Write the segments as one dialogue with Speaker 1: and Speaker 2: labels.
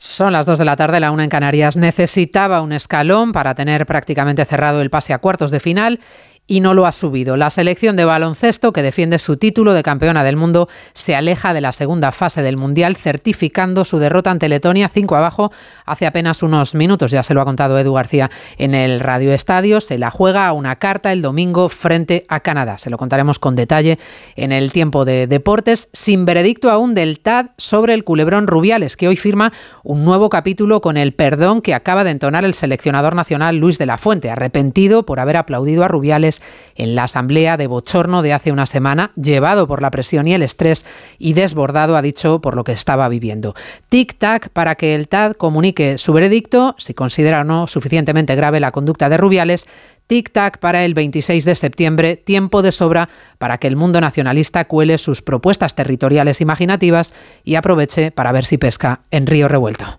Speaker 1: Son las 2 de la tarde, la una en Canarias. Necesitaba un escalón para tener prácticamente cerrado el pase a cuartos de final y no lo ha subido. La selección de baloncesto, que defiende su título de campeona del mundo, se aleja de la segunda fase del Mundial, certificando su derrota ante Letonia 5 abajo hace apenas unos minutos. Ya se lo ha contado Edu García en el Radio Estadio. Se la juega a una carta el domingo frente a Canadá. Se lo contaremos con detalle en el tiempo de deportes, sin veredicto aún del TAD sobre el culebrón Rubiales, que hoy firma un nuevo capítulo con el perdón que acaba de entonar el seleccionador nacional Luis de la Fuente, arrepentido por haber aplaudido a Rubiales en la asamblea de bochorno de hace una semana, llevado por la presión y el estrés y desbordado, ha dicho, por lo que estaba viviendo. Tic-tac para que el TAD comunique su veredicto, si considera o no suficientemente grave la conducta de Rubiales, Tic-tac para el 26 de septiembre, tiempo de sobra para que el mundo nacionalista cuele sus propuestas territoriales imaginativas y aproveche para ver si pesca en río revuelto.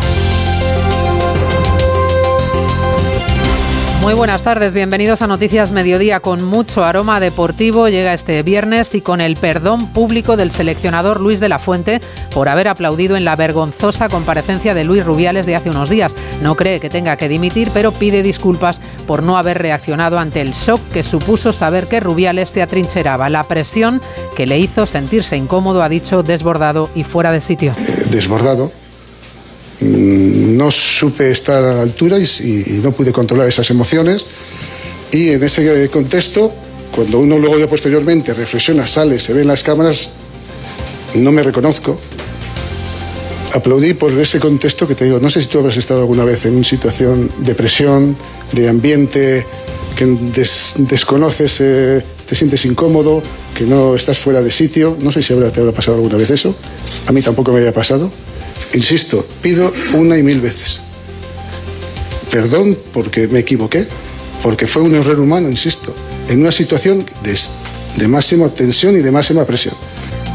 Speaker 1: Muy buenas tardes, bienvenidos a Noticias Mediodía. Con mucho aroma deportivo llega este viernes y con el perdón público del seleccionador Luis de la Fuente por haber aplaudido en la vergonzosa comparecencia de Luis Rubiales de hace unos días. No cree que tenga que dimitir, pero pide disculpas por no haber reaccionado ante el shock que supuso saber que Rubiales se atrincheraba. La presión que le hizo sentirse incómodo, ha dicho, desbordado y fuera de sitio.
Speaker 2: Desbordado Mm, no supe estar a la altura y, no pude controlar esas emociones. Y en ese contexto, cuando uno luego ya posteriormente reflexiona, sale, se ve en las cámaras, no me reconozco. Aplaudí por ese contexto que te digo, no sé si tú habrás estado alguna vez en una situación de presión, de ambiente que desconoces, eh, te sientes incómodo, que no estás fuera de sitio. No sé si te habrá pasado alguna vez eso. A mí tampoco me había pasado. Insisto, pido una y mil veces. Perdón porque me equivoqué, porque fue un error humano, insisto, en una situación de, máxima tensión y de máxima presión.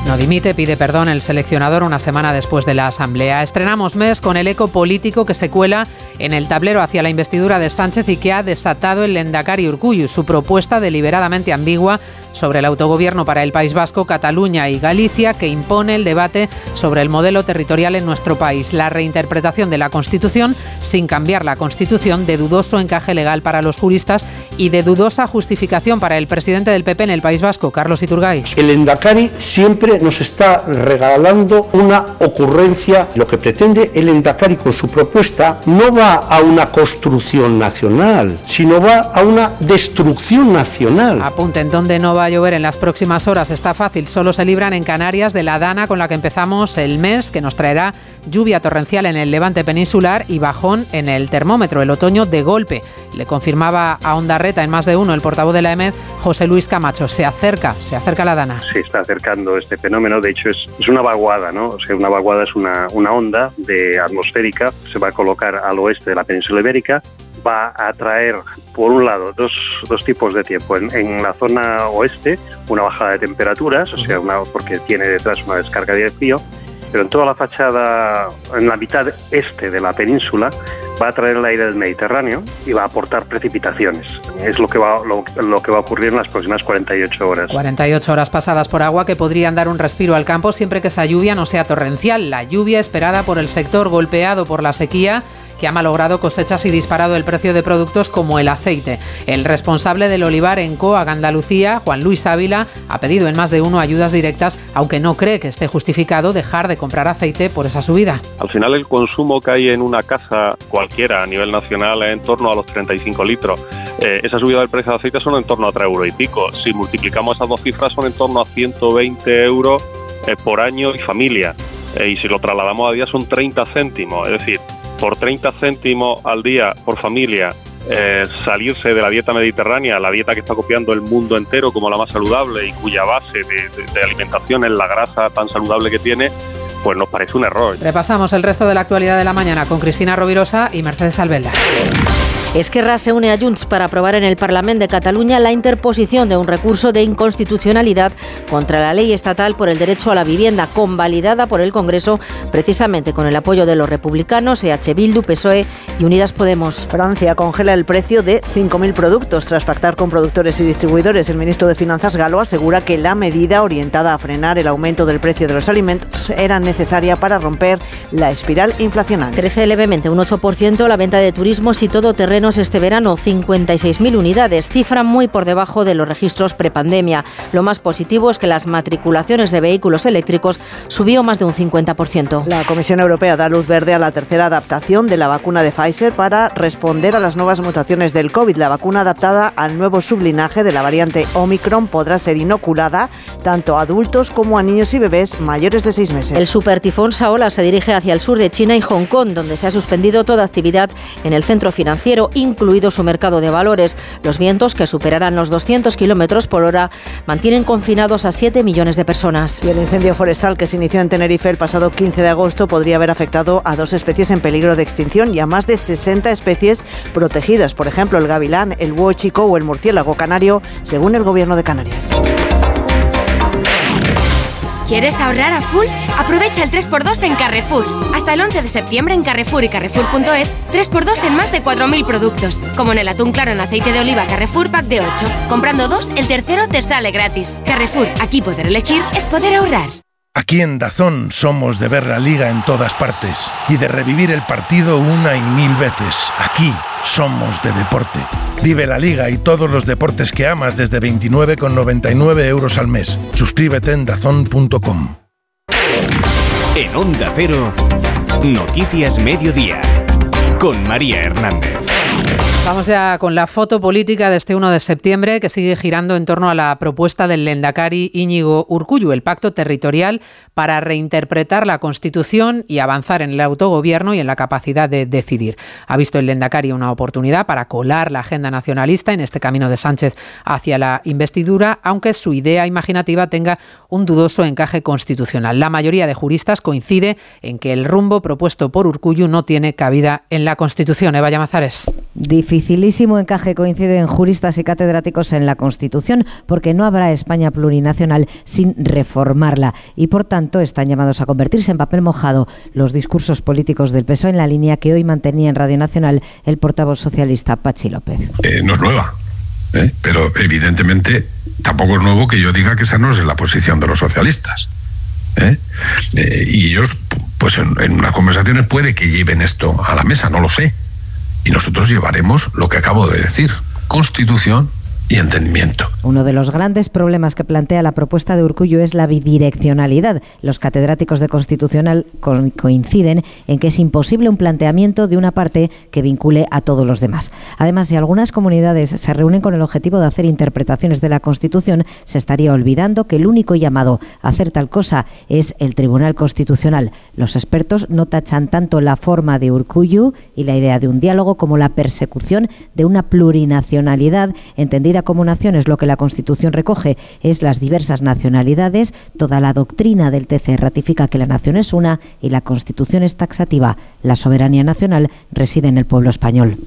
Speaker 1: No dimite, pide perdón el seleccionador una semana después de la asamblea. Estrenamos mes con el eco político que se cuela en el tablero hacia la investidura de Sánchez y que ha desatado el Lendakari Urcuyu, su propuesta deliberadamente ambigua sobre el autogobierno para el País Vasco, Cataluña y Galicia, que impone el debate sobre el modelo territorial en nuestro país, la reinterpretación de la Constitución sin cambiar la Constitución, de dudoso encaje legal para los juristas y de dudosa justificación para el presidente del PP en el País Vasco, Carlos Iturgaiz.
Speaker 3: El Endacari siempre nos está regalando una ocurrencia. Lo que pretende el Endacari con su propuesta no va a una construcción nacional, sino va a una destrucción nacional.
Speaker 1: Apunten dónde no va a llover en las próximas horas. Está fácil, solo se libran en Canarias de la dana con la que empezamos el mes, que nos traerá lluvia torrencial en el levante peninsular y bajón en el termómetro, el otoño de golpe. Le confirmaba a Onda Reta en más de uno el portavoz de la EMED, José Luis Camacho. Se acerca, se acerca la dana.
Speaker 4: Se está acercando este fenómeno, de hecho es, una vaguada, ¿no? O sea, una vaguada es una, una onda de atmosférica, se va a colocar al oeste de la península ibérica va a traer, por un lado, dos, dos tipos de tiempo. En, en, la zona oeste, una bajada de temperaturas, o sea, una, porque tiene detrás una descarga de frío, pero en toda la fachada, en la mitad este de la península, va a traer el aire del Mediterráneo y va a aportar precipitaciones. Es lo que va, lo, lo, que va a ocurrir en las próximas 48 horas.
Speaker 1: 48 horas pasadas por agua que podrían dar un respiro al campo siempre que esa lluvia no sea torrencial. La lluvia esperada por el sector golpeado por la sequía que ha malogrado cosechas y disparado el precio de productos como el aceite. El responsable del olivar en Coag, Andalucía, Juan Luis Ávila, ha pedido en más de uno ayudas directas, aunque no cree que esté justificado dejar de comprar aceite por esa subida.
Speaker 5: Al final el consumo que hay en una casa cualquiera a nivel nacional es en torno a los 35 litros. Eh, esa subida del precio del aceite son en torno a 3 euros y pico. Si multiplicamos esas dos cifras son en torno a 120 euros eh, por año y familia. Eh, y si lo trasladamos a día son 30 céntimos. Es decir, por 30 céntimos al día por familia eh, salirse de la dieta mediterránea, la dieta que está copiando el mundo entero como la más saludable y cuya base de, de, alimentación es la grasa tan saludable que tiene, pues nos parece un error.
Speaker 1: Repasamos el resto de la actualidad de la mañana con Cristina Rovirosa y Mercedes Albelda.
Speaker 6: Esquerra se une a Junts para aprobar en el Parlamento de Cataluña la interposición de un recurso de inconstitucionalidad contra la ley estatal por el derecho a la vivienda, convalidada por el Congreso precisamente con el apoyo de los republicanos, EH Bildu, PSOE y Unidas Podemos.
Speaker 7: Francia congela el precio de 5.000 productos tras pactar con productores y distribuidores. El ministro de Finanzas Galo asegura que la medida orientada a frenar el aumento del precio de los alimentos era necesaria para romper la espiral inflacionaria.
Speaker 6: Crece levemente un 8% la venta de turismos y todo terreno este verano, 56.000 unidades, cifra muy por debajo de los registros prepandemia. Lo más positivo es que las matriculaciones de vehículos eléctricos subió más de un 50%.
Speaker 7: La Comisión Europea da luz verde a la tercera adaptación de la vacuna de Pfizer para responder a las nuevas mutaciones del COVID. La vacuna adaptada al nuevo sublinaje de la variante Omicron podrá ser inoculada tanto a adultos como a niños y bebés mayores de seis meses.
Speaker 6: El supertifón Saola se dirige hacia el sur de China y Hong Kong, donde se ha suspendido toda actividad en el centro financiero incluido su mercado de valores. Los vientos, que superarán los 200 kilómetros por hora, mantienen confinados a 7 millones de personas.
Speaker 7: Y el incendio forestal que se inició en Tenerife el pasado 15 de agosto podría haber afectado a dos especies en peligro de extinción y a más de 60 especies protegidas, por ejemplo, el gavilán, el búho chico o el murciélago canario, según el gobierno de Canarias.
Speaker 8: ¿Quieres ahorrar a full? Aprovecha el 3x2 en Carrefour. Hasta el 11 de septiembre en Carrefour y Carrefour.es, 3x2 en más de 4.000 productos. Como en el atún claro en aceite de oliva Carrefour Pack de 8. Comprando dos, el tercero te sale gratis. Carrefour, aquí poder elegir es poder ahorrar.
Speaker 9: Aquí en Dazón somos de ver la liga en todas partes y de revivir el partido una y mil veces. Aquí somos de deporte. Vive la liga y todos los deportes que amas desde 29,99 euros al mes. Suscríbete en dazón.com.
Speaker 10: En Onda Cero, Noticias Mediodía, con María Hernández.
Speaker 1: Vamos ya con la foto política de este 1 de septiembre que sigue girando en torno a la propuesta del Lendakari Íñigo Urcuyu, el pacto territorial para reinterpretar la Constitución y avanzar en el autogobierno y en la capacidad de decidir. Ha visto el Lendakari una oportunidad para colar la agenda nacionalista en este camino de Sánchez hacia la investidura, aunque su idea imaginativa tenga un dudoso encaje constitucional. La mayoría de juristas coincide en que el rumbo propuesto por Urcuyu no tiene cabida en la Constitución. Eva Llamazares
Speaker 11: dificilísimo encaje coinciden juristas y catedráticos en la Constitución, porque no habrá España plurinacional sin reformarla y, por tanto, están llamados a convertirse en papel mojado los discursos políticos del PSOE en la línea que hoy mantenía en Radio Nacional el portavoz socialista Pachi López.
Speaker 12: Eh, no es nueva, ¿eh? pero evidentemente tampoco es nuevo que yo diga que esa no es la posición de los socialistas. ¿eh? y ellos, pues en, en unas conversaciones puede que lleven esto a la mesa, no lo sé y nosotros llevaremos lo que acabo de decir, constitución y entendimiento.
Speaker 11: Uno de los grandes problemas que plantea la propuesta de Urcullo es la bidireccionalidad. Los catedráticos de Constitucional coinciden en que es imposible un planteamiento de una parte que vincule a todos los demás. Además, si algunas comunidades se reúnen con el objetivo de hacer interpretaciones de la Constitución, se estaría olvidando que el único llamado a hacer tal cosa es el Tribunal Constitucional. Los expertos no tachan tanto la forma de Urcullo y la idea de un diálogo como la persecución de una plurinacionalidad entendida como naciones lo que la Constitución recoge es las diversas nacionalidades, toda la doctrina del TC ratifica que la nación es una y la Constitución es taxativa. La soberanía nacional reside en el pueblo español.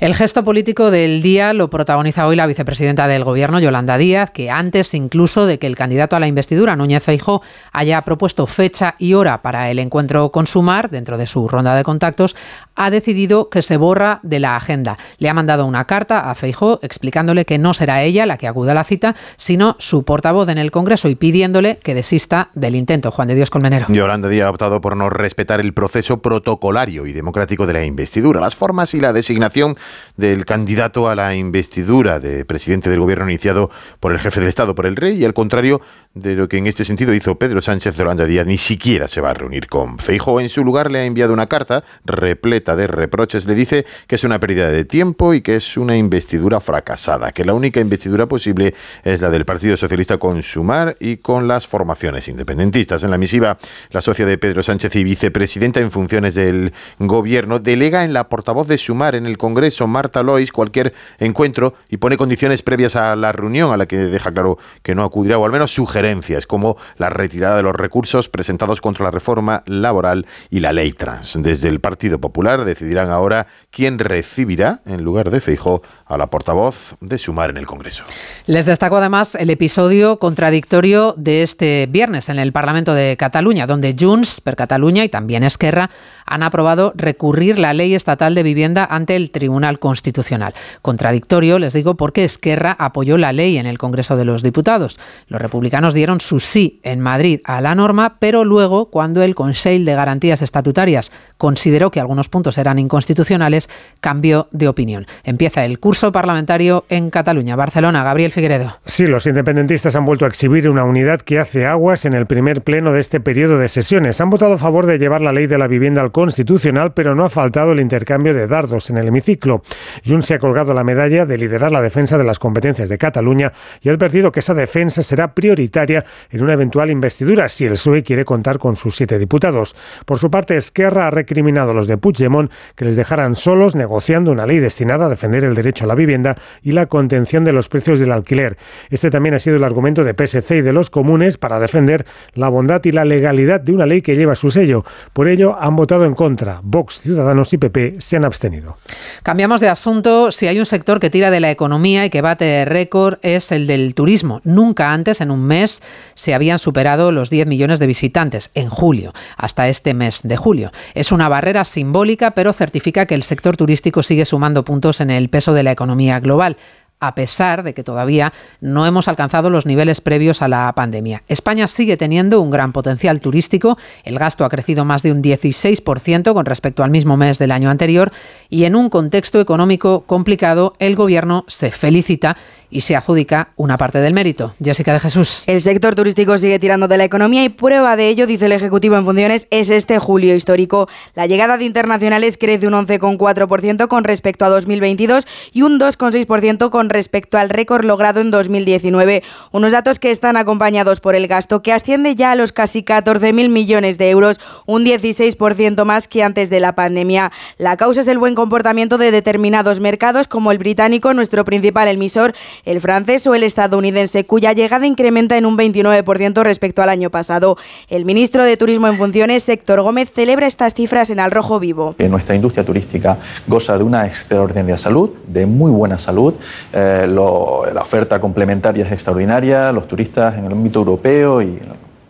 Speaker 1: El gesto político del día lo protagoniza hoy la vicepresidenta del Gobierno, Yolanda Díaz, que antes incluso de que el candidato a la investidura, Núñez Feijó, haya propuesto fecha y hora para el encuentro con Sumar, dentro de su ronda de contactos, ha decidido que se borra de la agenda. Le ha mandado una carta a Feijó explicándole que no será ella la que acuda a la cita, sino su portavoz en el Congreso y pidiéndole que desista del intento. Juan de Dios Colmenero.
Speaker 13: Yolanda Díaz ha optado por no respetar el proceso protocolario y democrático de la investidura, las formas y la designación del candidato a la investidura de presidente del gobierno iniciado por el jefe del Estado, por el rey, y al contrario de lo que en este sentido hizo Pedro Sánchez de Holanda Díaz, ni siquiera se va a reunir con Feijo. En su lugar le ha enviado una carta repleta de reproches. Le dice que es una pérdida de tiempo y que es una investidura fracasada, que la única investidura posible es la del Partido Socialista con Sumar y con las formaciones independentistas. En la misiva, la socia de Pedro Sánchez y vicepresidenta en funciones del gobierno delega en la portavoz de Sumar en el Congreso Marta Lois, cualquier encuentro y pone condiciones previas a la reunión a la que deja claro que no acudirá, o al menos sugerencias, como la retirada de los recursos presentados contra la reforma laboral y la ley trans. Desde el Partido Popular decidirán ahora quién recibirá, en lugar de Feijó, a la portavoz de Sumar en el Congreso.
Speaker 1: Les destacó además el episodio contradictorio de este viernes en el Parlamento de Cataluña, donde Junts per Cataluña y también Esquerra han aprobado recurrir la ley estatal de vivienda ante el Tribunal Constitucional. Contradictorio, les digo, porque Esquerra apoyó la ley en el Congreso de los Diputados. Los republicanos dieron su sí en Madrid a la norma, pero luego, cuando el Consejo de Garantías Estatutarias consideró que algunos puntos eran inconstitucionales, cambió de opinión. Empieza el curso parlamentario en Cataluña. Barcelona, Gabriel Figueredo.
Speaker 14: Sí, los independentistas han vuelto a exhibir una unidad que hace aguas en el primer pleno de este periodo de sesiones. Han votado a favor de llevar la ley de la vivienda al Constitucional, pero no ha faltado el intercambio de dardos en el hemiciclo. Junts se ha colgado la medalla de liderar la defensa de las competencias de Cataluña y ha advertido que esa defensa será prioritaria en una eventual investidura si el PSOE quiere contar con sus siete diputados. Por su parte, Esquerra ha recriminado los de Puigdemont que les dejaran solos negociando una ley destinada a defender el derecho a la vivienda y la contención de los precios del alquiler. Este también ha sido el argumento de PSC y de los comunes para defender la bondad y la legalidad de una ley que lleva su sello. Por ello, han votado en contra. Vox, Ciudadanos y PP se han abstenido.
Speaker 1: Cambiamos de asunto. Si hay un sector que tira de la economía y que bate récord es el del turismo. Nunca antes, en un mes, se habían superado los 10 millones de visitantes, en julio, hasta este mes de julio. Es una barrera simbólica, pero certifica que el sector turístico sigue sumando puntos en el peso de la economía global a pesar de que todavía no hemos alcanzado los niveles previos a la pandemia. España sigue teniendo un gran potencial turístico, el gasto ha crecido más de un 16% con respecto al mismo mes del año anterior y en un contexto económico complicado el Gobierno se felicita y se adjudica una parte del mérito. Jessica de Jesús.
Speaker 15: El sector turístico sigue tirando de la economía y prueba de ello, dice el Ejecutivo en funciones, es este julio histórico. La llegada de internacionales crece un 11,4% con respecto a 2022 y un 2,6% con respecto al récord logrado en 2019. Unos datos que están acompañados por el gasto que asciende ya a los casi 14.000 millones de euros, un 16% más que antes de la pandemia. La causa es el buen comportamiento de determinados mercados como el británico, nuestro principal emisor, el francés o el estadounidense, cuya llegada incrementa en un 29% respecto al año pasado. El ministro de Turismo en funciones, Héctor Gómez, celebra estas cifras en Al Rojo Vivo.
Speaker 16: Nuestra industria turística goza de una extraordinaria salud, de muy buena salud. Eh, la oferta complementaria es extraordinaria. Los turistas en el ámbito europeo y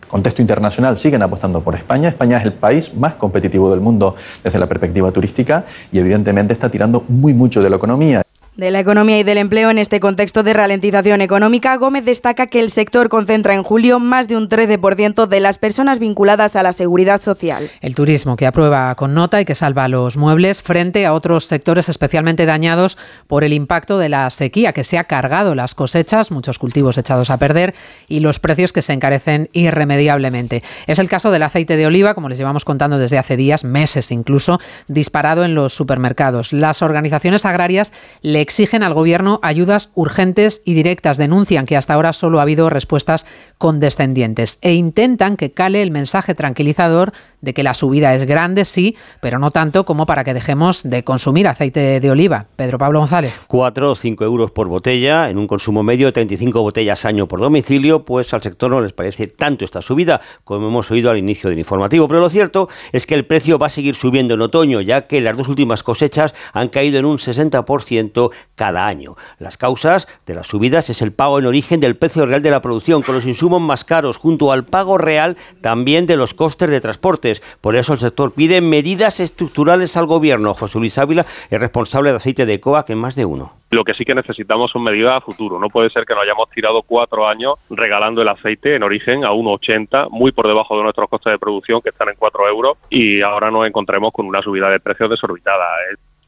Speaker 16: contexto internacional siguen apostando por España. España es el país más competitivo del mundo desde la perspectiva turística y evidentemente está tirando muy mucho de la economía
Speaker 15: de la economía y del empleo en este contexto de ralentización económica, Gómez destaca que el sector concentra en julio más de un 13% de las personas vinculadas a la seguridad social.
Speaker 1: El turismo que aprueba con nota y que salva los muebles frente a otros sectores especialmente dañados por el impacto de la sequía que se ha cargado las cosechas, muchos cultivos echados a perder y los precios que se encarecen irremediablemente. Es el caso del aceite de oliva, como les llevamos contando desde hace días, meses incluso, disparado en los supermercados. Las organizaciones agrarias le exigen al Gobierno ayudas urgentes y directas, denuncian que hasta ahora solo ha habido respuestas condescendientes e intentan que cale el mensaje tranquilizador de que la subida es grande, sí, pero no tanto como para que dejemos de consumir aceite de oliva. Pedro Pablo González.
Speaker 17: Cuatro o cinco euros por botella, en un consumo medio de 35 botellas año por domicilio, pues al sector no les parece tanto esta subida, como hemos oído al inicio del informativo. Pero lo cierto es que el precio va a seguir subiendo en otoño, ya que las dos últimas cosechas han caído en un 60% cada año. Las causas de las subidas es el pago en origen del precio real de la producción, con los insumos más caros, junto al pago real también de los costes de transporte por eso el sector pide medidas estructurales al gobierno. José Luis Ávila es responsable de aceite de COAC en más de uno.
Speaker 5: Lo que sí que necesitamos son medidas a futuro. No puede ser que nos hayamos tirado cuatro años regalando el aceite en origen a 1,80, muy por debajo de nuestros costes de producción que están en 4 euros y ahora nos encontremos con una subida de precios desorbitada.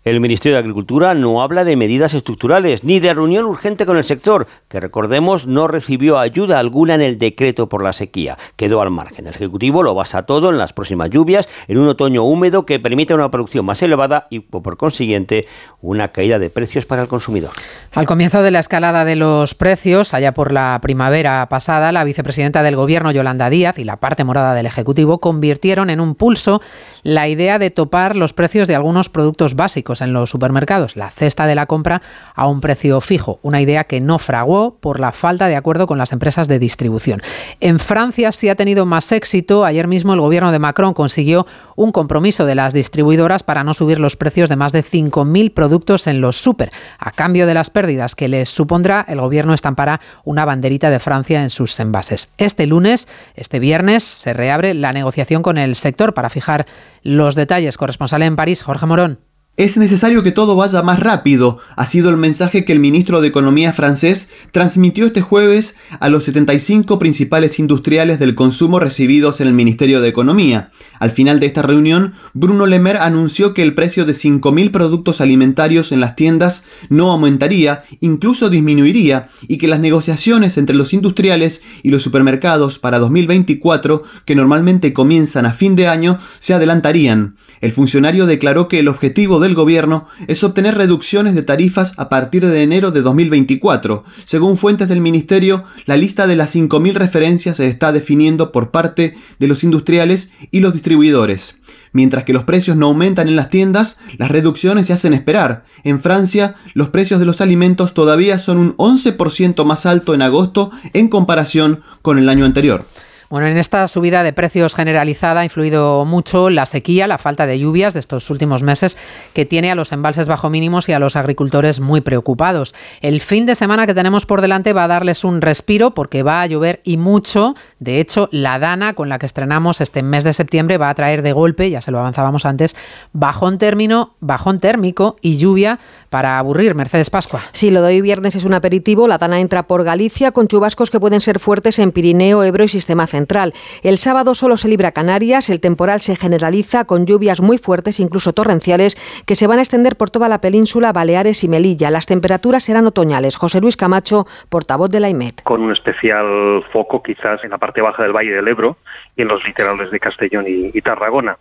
Speaker 17: El Ministerio de Agricultura no habla de medidas estructurales ni de reunión urgente con el sector, que recordemos no recibió ayuda alguna en el decreto por la sequía. Quedó al margen. El Ejecutivo lo basa todo en las próximas lluvias, en un otoño húmedo que permite una producción más elevada y, por consiguiente, una caída de precios para el consumidor.
Speaker 1: Al comienzo de la escalada de los precios, allá por la primavera pasada, la vicepresidenta del Gobierno, Yolanda Díaz, y la parte morada del Ejecutivo convirtieron en un pulso la idea de topar los precios de algunos productos básicos en los supermercados, la cesta de la compra, a un precio fijo, una idea que no fraguó por la falta de acuerdo con las empresas de distribución. En Francia sí ha tenido más éxito. Ayer mismo el gobierno de Macron consiguió un compromiso de las distribuidoras para no subir los precios de más de 5.000 productos en los super. A cambio de las pérdidas que les supondrá, el gobierno estampará una banderita de Francia en sus envases. Este lunes, este viernes, se reabre la negociación con el sector para fijar los detalles. Corresponsal en París, Jorge Morón.
Speaker 18: Es necesario que todo vaya más rápido, ha sido el mensaje que el ministro de Economía francés transmitió este jueves a los 75 principales industriales del consumo recibidos en el Ministerio de Economía. Al final de esta reunión, Bruno Le Maire anunció que el precio de 5.000 productos alimentarios en las tiendas no aumentaría, incluso disminuiría, y que las negociaciones entre los industriales y los supermercados para 2024, que normalmente comienzan a fin de año, se adelantarían. El funcionario declaró que el objetivo del gobierno es obtener reducciones de tarifas a partir de enero de 2024. Según fuentes del ministerio, la lista de las 5.000 referencias se está definiendo por parte de los industriales y los distribuidores. Mientras que los precios no aumentan en las tiendas, las reducciones se hacen esperar. En Francia, los precios de los alimentos todavía son un 11% más alto en agosto en comparación con el año anterior.
Speaker 1: Bueno, en esta subida de precios generalizada ha influido mucho la sequía, la falta de lluvias de estos últimos meses que tiene a los embalses bajo mínimos y a los agricultores muy preocupados. El fin de semana que tenemos por delante va a darles un respiro porque va a llover y mucho. De hecho, la dana con la que estrenamos este mes de septiembre va a traer de golpe, ya se lo avanzábamos antes, bajón término, bajón térmico y lluvia para aburrir. Mercedes Pascua.
Speaker 19: Sí, lo de hoy viernes es un aperitivo. La dana entra por Galicia con chubascos que pueden ser fuertes en Pirineo, Ebro y Sistema Central. El sábado solo se libra Canarias, el temporal se generaliza con lluvias muy fuertes, incluso torrenciales, que se van a extender por toda la península, Baleares y Melilla. Las temperaturas serán otoñales. José Luis Camacho, portavoz de la IMET.
Speaker 4: Con un especial foco quizás en la parte baja del Valle del Ebro y en los litorales de Castellón y Tarragona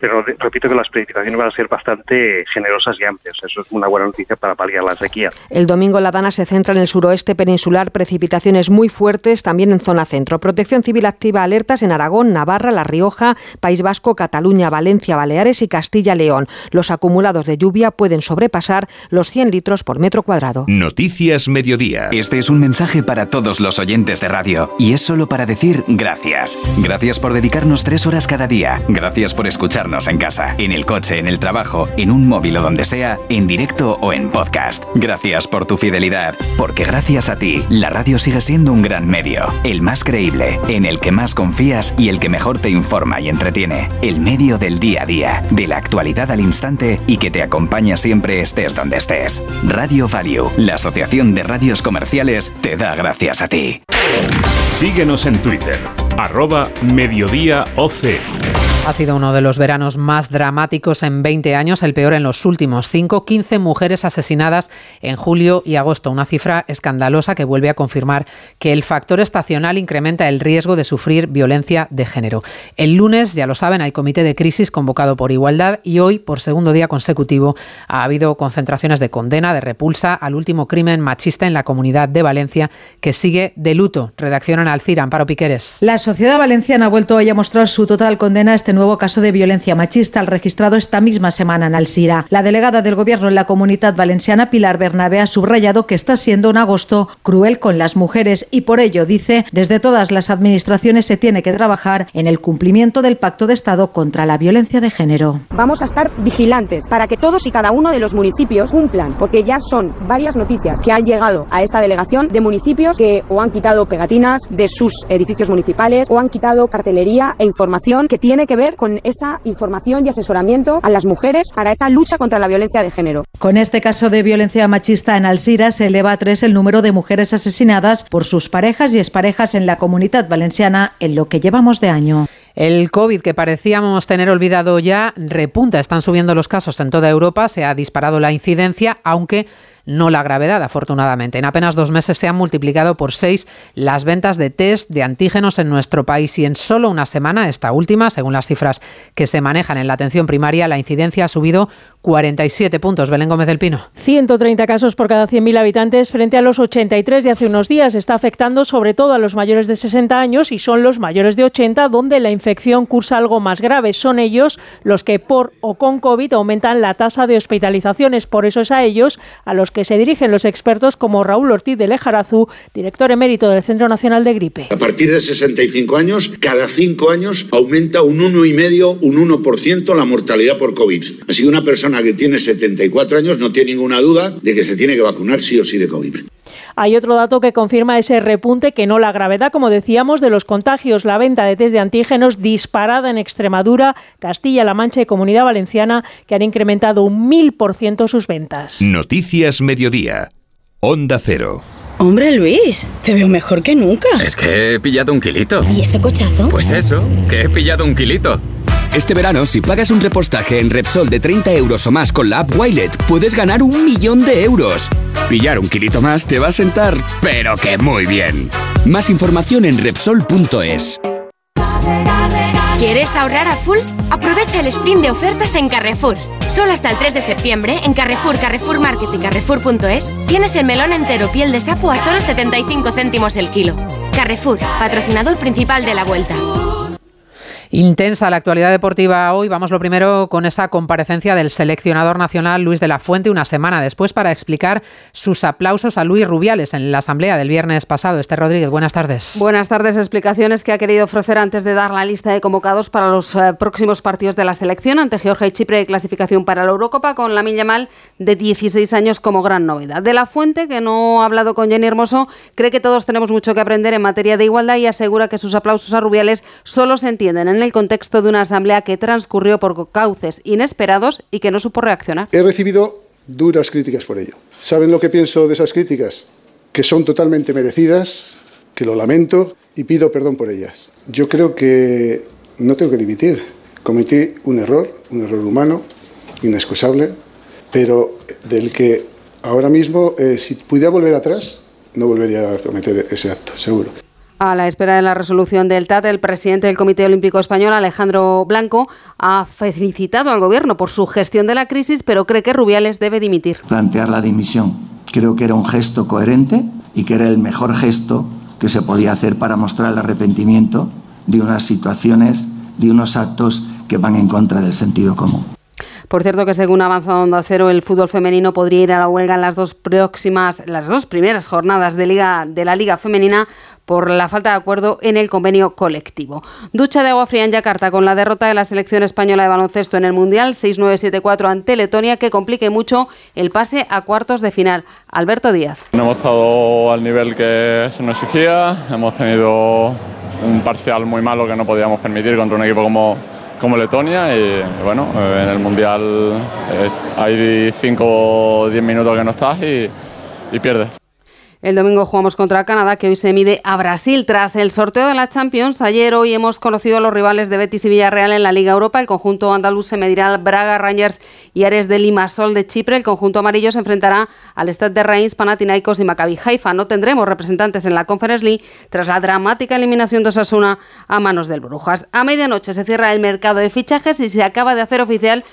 Speaker 4: pero repito que las precipitaciones van a ser bastante generosas y amplias. Eso es una buena noticia para paliar la sequía.
Speaker 19: El domingo la Dana se centra en el suroeste peninsular, precipitaciones muy fuertes también en zona centro. Protección Civil activa alertas en Aragón, Navarra, La Rioja, País Vasco, Cataluña, Valencia, Baleares y Castilla-León. Los acumulados de lluvia pueden sobrepasar los 100 litros por metro cuadrado.
Speaker 10: Noticias Mediodía. Este es un mensaje para todos los oyentes de radio y es solo para decir gracias. Gracias por dedicarnos tres horas cada día. Gracias por escuchar en casa, en el coche, en el trabajo, en un móvil o donde sea, en directo o en podcast. Gracias por tu fidelidad, porque gracias a ti, la radio sigue siendo un gran medio, el más creíble, en el que más confías y el que mejor te informa y entretiene. El medio del día a día, de la actualidad al instante y que te acompaña siempre estés donde estés. Radio Value, la Asociación de Radios Comerciales, te da gracias a ti.
Speaker 20: Síguenos en Twitter, arroba Mediodía
Speaker 1: ha sido uno de los veranos más dramáticos en 20 años, el peor en los últimos 5. 15 mujeres asesinadas en julio y agosto, una cifra escandalosa que vuelve a confirmar que el factor estacional incrementa el riesgo de sufrir violencia de género. El lunes, ya lo saben, hay comité de crisis convocado por Igualdad y hoy, por segundo día consecutivo, ha habido concentraciones de condena, de repulsa al último crimen machista en la comunidad de Valencia que sigue de luto. Redacción Alcira, Amparo Piqueres.
Speaker 21: La sociedad valenciana ha vuelto hoy a mostrar su total condena a este nuevo caso de violencia machista registrado esta misma semana en Alcira. La delegada del Gobierno en la Comunidad Valenciana, Pilar Bernabé, ha subrayado que está siendo un agosto cruel con las mujeres y por ello, dice, desde todas las administraciones se tiene que trabajar en el cumplimiento del Pacto de Estado contra la violencia de género.
Speaker 22: Vamos a estar vigilantes para que todos y cada uno de los municipios cumplan, porque ya son varias noticias que han llegado a esta delegación de municipios que o han quitado pegatinas de sus edificios municipales o han quitado cartelería e información que tiene que ver con esa información y asesoramiento a las mujeres para esa lucha contra la violencia de género.
Speaker 21: Con este caso de violencia machista en Alcira se eleva a tres el número de mujeres asesinadas por sus parejas y exparejas en la comunidad valenciana en lo que llevamos de año.
Speaker 1: El COVID, que parecíamos tener olvidado ya, repunta. Están subiendo los casos en toda Europa, se ha disparado la incidencia, aunque no la gravedad, afortunadamente. En apenas dos meses se han multiplicado por seis las ventas de test de antígenos en nuestro país y en solo una semana, esta última, según las cifras que se manejan en la atención primaria, la incidencia ha subido 47 puntos. Belén Gómez del Pino.
Speaker 23: 130 casos por cada 100.000 habitantes frente a los 83 de hace unos días. Está afectando sobre todo a los mayores de 60 años y son los mayores de 80 donde la infección cursa algo más grave. Son ellos los que por o con COVID aumentan la tasa de hospitalizaciones. Por eso es a ellos a los que se dirigen los expertos como Raúl Ortiz de Lejarazú, director emérito del Centro Nacional de Gripe.
Speaker 24: A partir de 65 años, cada 5 años aumenta un 1,5, un 1% la mortalidad por COVID. Así que una persona que tiene 74 años no tiene ninguna duda de que se tiene que vacunar sí o sí de COVID.
Speaker 23: Hay otro dato que confirma ese repunte, que no la gravedad, como decíamos, de los contagios. La venta de test de antígenos disparada en Extremadura, Castilla-La Mancha y Comunidad Valenciana, que han incrementado un mil por ciento sus ventas.
Speaker 25: Noticias Mediodía. Onda Cero.
Speaker 26: Hombre, Luis, te veo mejor que nunca.
Speaker 27: Es que he pillado un kilito.
Speaker 26: ¿Y ese cochazo?
Speaker 27: Pues eso, que he pillado un kilito.
Speaker 28: Este verano, si pagas un repostaje en Repsol de 30 euros o más con la app Wilet, puedes ganar un millón de euros. Pillar un kilito más te va a sentar, pero que muy bien. Más información en Repsol.es.
Speaker 8: ¿Quieres ahorrar a full? Aprovecha el sprint de ofertas en Carrefour. Solo hasta el 3 de septiembre, en Carrefour, Carrefour Market y Carrefour.es, tienes el melón entero piel de sapo a solo 75 céntimos el kilo. Carrefour, patrocinador principal de la vuelta.
Speaker 1: Intensa la actualidad deportiva hoy. Vamos lo primero con esa comparecencia del seleccionador nacional Luis de la Fuente una semana después para explicar sus aplausos a Luis Rubiales en la asamblea del viernes pasado. Este Rodríguez, buenas tardes.
Speaker 29: Buenas tardes. Explicaciones que ha querido ofrecer antes de dar la lista de convocados para los eh, próximos partidos de la selección ante Georgia y Chipre de clasificación para la Eurocopa con la Yamal de 16 años como gran novedad. De la Fuente, que no ha hablado con Jenny Hermoso, cree que todos tenemos mucho que aprender en materia de igualdad y asegura que sus aplausos a Rubiales solo se entienden en en el contexto de una asamblea que transcurrió por cauces inesperados y que no supo reaccionar.
Speaker 30: He recibido duras críticas por ello. ¿Saben lo que pienso de esas críticas? Que son totalmente merecidas, que lo lamento y pido perdón por ellas. Yo creo que no tengo que dimitir. Cometí un error, un error humano, inexcusable, pero del que ahora mismo, eh, si pudiera volver atrás, no volvería a cometer ese acto, seguro.
Speaker 29: A la espera de la resolución del TAT, el presidente del Comité Olímpico Español, Alejandro Blanco, ha felicitado al Gobierno por su gestión de la crisis, pero cree que Rubiales debe dimitir.
Speaker 31: Plantear la dimisión. Creo que era un gesto coherente y que era el mejor gesto que se podía hacer para mostrar el arrepentimiento de unas situaciones, de unos actos que van en contra del sentido común.
Speaker 29: Por cierto que según avanza Onda Cero, el fútbol femenino podría ir a la huelga en las dos próximas, las dos primeras jornadas de, liga, de la Liga Femenina por la falta de acuerdo en el convenio colectivo. Ducha de agua fría en Yakarta con la derrota de la selección española de baloncesto en el Mundial 6-9-7-4 ante Letonia que complique mucho el pase a cuartos de final. Alberto Díaz.
Speaker 32: No hemos estado al nivel que se nos exigía, hemos tenido un parcial muy malo que no podíamos permitir contra un equipo como, como Letonia y bueno, en el Mundial eh, hay 5 o 10 minutos que no estás y, y pierdes.
Speaker 29: El domingo jugamos contra Canadá, que hoy se mide a Brasil. Tras el sorteo de la Champions, ayer hoy hemos conocido a los rivales de Betis y Villarreal en la Liga Europa. El conjunto andaluz se medirá al Braga, Rangers y Ares de Limasol de Chipre. El conjunto amarillo se enfrentará al Stade de Reims, Panathinaikos y Maccabi Haifa. No tendremos representantes en la Conference League tras la dramática eliminación de Osasuna a manos del Brujas. A medianoche se cierra el mercado de fichajes y se acaba de hacer oficial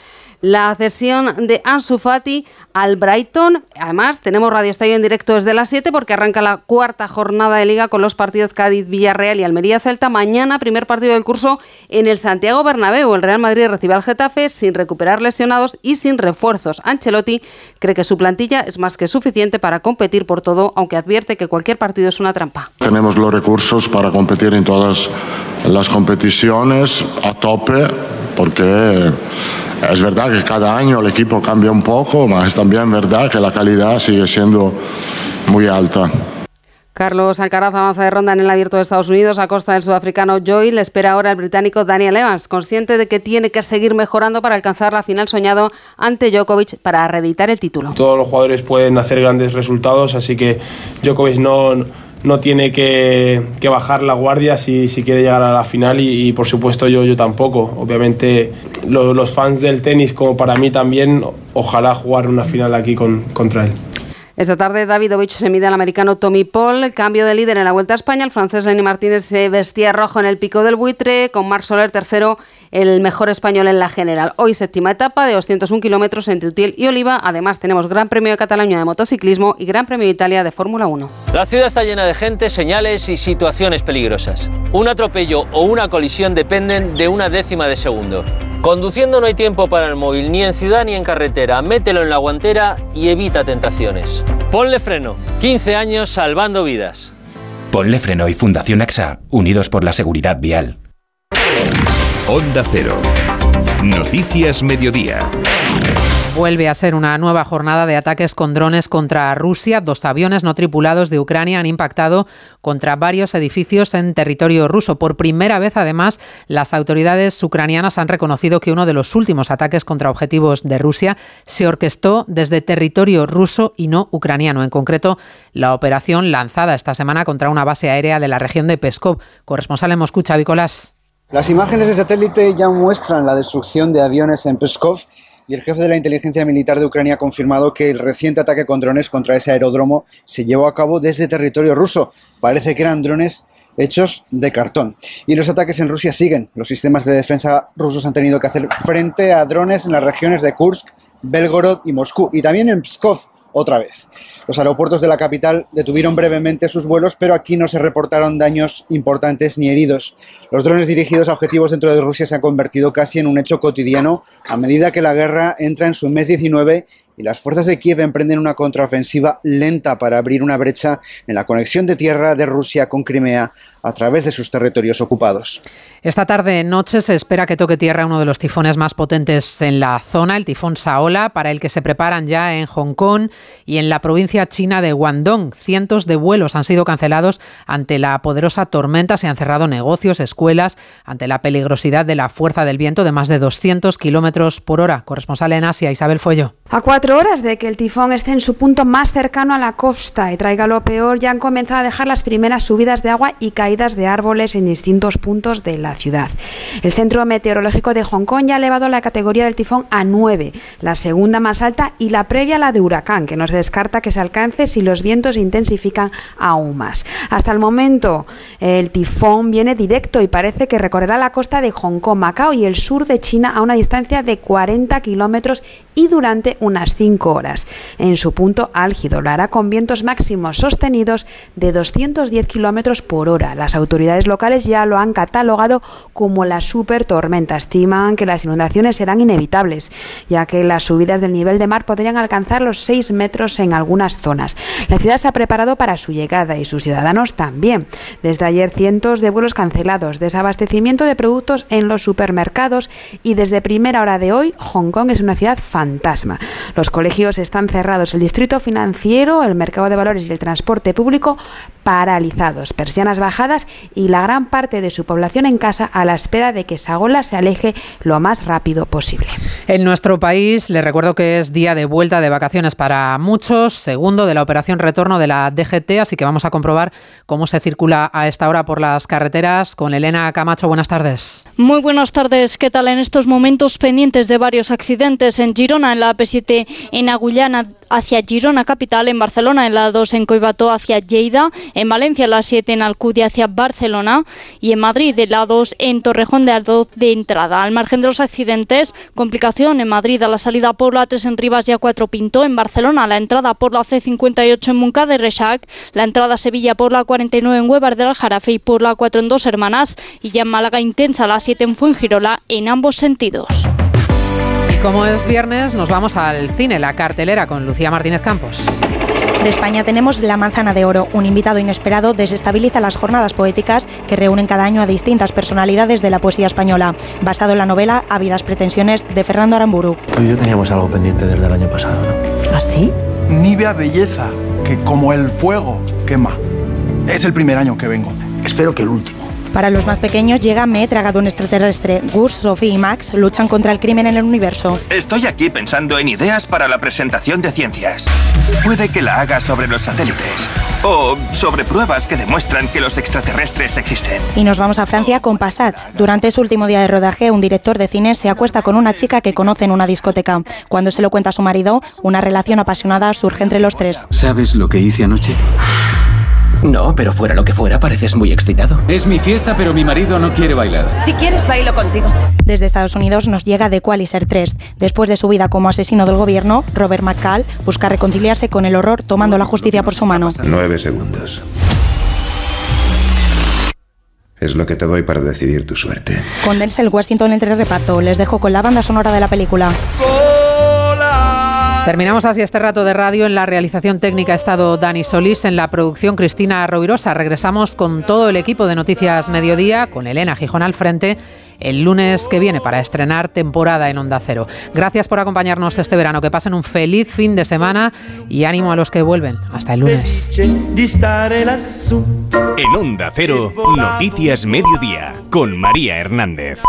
Speaker 29: la cesión de Ansu Fati al Brighton. Además, tenemos Radio Estadio en directo desde las 7 porque arranca la cuarta jornada de liga con los partidos Cádiz, Villarreal y Almería Celta. Mañana, primer partido del curso en el Santiago Bernabéu. El Real Madrid recibe al Getafe sin recuperar lesionados y sin refuerzos. Ancelotti cree que su plantilla es más que suficiente para competir por todo, aunque advierte que cualquier partido es una trampa.
Speaker 33: Tenemos los recursos para competir en todas las competiciones a tope porque es verdad que cada año el equipo cambia un poco, pero es también verdad que la calidad sigue siendo muy alta.
Speaker 29: Carlos Alcaraz avanza de ronda en el abierto de Estados Unidos a costa del sudafricano Joy. Le espera ahora el británico Daniel Evans, consciente de que tiene que seguir mejorando para alcanzar la final soñado ante Djokovic para reeditar el título.
Speaker 34: Todos los jugadores pueden hacer grandes resultados, así que Djokovic no no tiene que, bajar la guardia si, si, quiere llegar a la final y, por supuesto yo, yo tampoco. Obviamente los fans del tenis como para mí también, ojalá jugar una final aquí con, contra él.
Speaker 29: Esta tarde Davidovich se mide al americano Tommy Paul, cambio de líder en la Vuelta a España. El francés Lenny Martínez se vestía rojo en el pico del buitre, con Marc Soler tercero, el mejor español en la general. Hoy séptima etapa de 201 kilómetros entre Utiel y Oliva. Además tenemos Gran Premio de Cataluña de motociclismo y Gran Premio de Italia de Fórmula 1.
Speaker 35: La ciudad está llena de gente, señales y situaciones peligrosas. Un atropello o una colisión dependen de una décima de segundo. Conduciendo no hay tiempo para el móvil, ni en ciudad ni en carretera. Mételo en la guantera y evita tentaciones. Ponle freno. 15 años salvando vidas.
Speaker 36: Ponle freno y Fundación AXA, unidos por la seguridad vial.
Speaker 25: Onda Cero. Noticias Mediodía.
Speaker 1: Vuelve a ser una nueva jornada de ataques con drones contra Rusia. Dos aviones no tripulados de Ucrania han impactado contra varios edificios en territorio ruso. Por primera vez, además, las autoridades ucranianas han reconocido que uno de los últimos ataques contra objetivos de Rusia se orquestó desde territorio ruso y no ucraniano. En concreto, la operación lanzada esta semana contra una base aérea de la región de Peskov. Corresponsal en Moscú, Xavi
Speaker 37: Las imágenes de satélite ya muestran la destrucción de aviones en Peskov y el jefe de la inteligencia militar de Ucrania ha confirmado que el reciente ataque con drones contra ese aeródromo se llevó a cabo desde territorio ruso. Parece que eran drones hechos de cartón. Y los ataques en Rusia siguen. Los sistemas de defensa rusos han tenido que hacer frente a drones en las regiones de Kursk, Belgorod y Moscú. Y también en Pskov, otra vez. Los aeropuertos de la capital detuvieron brevemente sus vuelos, pero aquí no se reportaron daños importantes ni heridos. Los drones dirigidos a objetivos dentro de Rusia se han convertido casi en un hecho cotidiano a medida que la guerra entra en su mes 19 y las fuerzas de Kiev emprenden una contraofensiva lenta para abrir una brecha en la conexión de tierra de Rusia con Crimea a través de sus territorios ocupados.
Speaker 1: Esta tarde noche se espera que toque tierra uno de los tifones más potentes en la zona, el tifón Saola, para el que se preparan ya en Hong Kong y en la provincia china de Guangdong. Cientos de vuelos han sido cancelados ante la poderosa tormenta, se han cerrado negocios, escuelas, ante la peligrosidad de la fuerza del viento de más de 200 kilómetros por hora. Corresponsal en Asia, Isabel Fuello.
Speaker 38: A cuatro horas de que el tifón esté en su punto más cercano a la costa y traiga lo peor, ya han comenzado a dejar las primeras subidas de agua y caídas de árboles en distintos puntos de la ciudad. El Centro Meteorológico de Hong Kong ya ha elevado la categoría del tifón a 9, la segunda más alta y la previa a la de huracán, que no se descarta que se alcance si los vientos intensifican aún más. Hasta el momento, el tifón viene directo y parece que recorrerá la costa de Hong Kong, Macao y el sur de China a una distancia de 40 kilómetros y durante unas 5 horas. En su punto álgido lo hará con vientos máximos sostenidos de 210 kilómetros por hora. Las autoridades locales ya lo han catalogado como la super tormenta. Estiman que las inundaciones serán inevitables, ya que las subidas del nivel de mar podrían alcanzar los 6 metros en algunas zonas. La ciudad se ha preparado para su llegada y sus ciudadanos también. Desde ayer cientos de vuelos cancelados, desabastecimiento de productos en los supermercados y desde primera hora de hoy Hong Kong es una ciudad fantasma. Los colegios están cerrados, el distrito financiero, el mercado de valores y el transporte público paralizados, persianas bajadas y la gran parte de su población en casa a la espera de que Sagola se aleje lo más rápido posible.
Speaker 1: En nuestro país, les recuerdo que es día de vuelta de vacaciones para muchos, segundo de la operación retorno de la DGT, así que vamos a comprobar cómo se circula a esta hora por las carreteras con Elena Camacho. Buenas tardes.
Speaker 39: Muy buenas tardes. ¿Qué tal en estos momentos pendientes de varios accidentes en Girona, en la AP7 en Agullana hacia Girona capital, en Barcelona en la 2 en Coibató hacia Lleida, en Valencia la 7 en Alcudia hacia Barcelona y en Madrid la 2 en Torrejón de Aldoz de entrada. Al margen de los accidentes, complicación en Madrid a la salida por la 3 en Rivas y a 4 Pinto, en Barcelona la entrada por la C58 en Munca de Rechac, la entrada a Sevilla por la 49 en Huevar del Aljarafe y por la 4 en Dos Hermanas y ya en Málaga intensa la 7 en Fuengirola en ambos sentidos.
Speaker 1: Como es viernes, nos vamos al cine, la cartelera con Lucía Martínez Campos.
Speaker 40: De España tenemos La Manzana de Oro. Un invitado inesperado desestabiliza las jornadas poéticas que reúnen cada año a distintas personalidades de la poesía española, basado en la novela Ávidas pretensiones de Fernando Aramburu.
Speaker 41: Tú y yo teníamos algo pendiente desde el año pasado, ¿no?
Speaker 40: ¿Ah, sí?
Speaker 42: Nívea belleza, que como el fuego quema. Es el primer año que vengo.
Speaker 41: Espero que el último.
Speaker 40: Para los más pequeños llega Me he tragado un extraterrestre. Gus, Sophie y Max luchan contra el crimen en el universo.
Speaker 31: Estoy aquí pensando en ideas para la presentación de ciencias. Puede que la haga sobre los satélites o sobre pruebas que demuestran que los extraterrestres existen.
Speaker 40: Y nos vamos a Francia con Passat. Durante su último día de rodaje, un director de cine se acuesta con una chica que conoce en una discoteca. Cuando se lo cuenta a su marido, una relación apasionada surge entre los tres.
Speaker 43: ¿Sabes lo que hice anoche?
Speaker 44: No, pero fuera lo que fuera, pareces muy excitado.
Speaker 43: Es mi fiesta, pero mi marido no quiere bailar.
Speaker 8: Si quieres, bailo contigo.
Speaker 40: Desde Estados Unidos nos llega The Qualiser 3. Después de su vida como asesino del gobierno, Robert McCall busca reconciliarse con el horror tomando la justicia por su mano.
Speaker 42: Nueve segundos. Es lo que te doy para decidir tu suerte.
Speaker 40: Con Denzel Washington entre reparto, les dejo con la banda sonora de la película.
Speaker 1: Terminamos así este rato de radio. En la realización técnica ha estado Dani Solís, en la producción Cristina Rovirosa. Regresamos con todo el equipo de Noticias Mediodía, con Elena Gijón al frente, el lunes que viene para estrenar temporada en Onda Cero. Gracias por acompañarnos este verano. Que pasen un feliz fin de semana y ánimo a los que vuelven. Hasta el lunes.
Speaker 12: En Onda Cero, Noticias Mediodía, con María Hernández.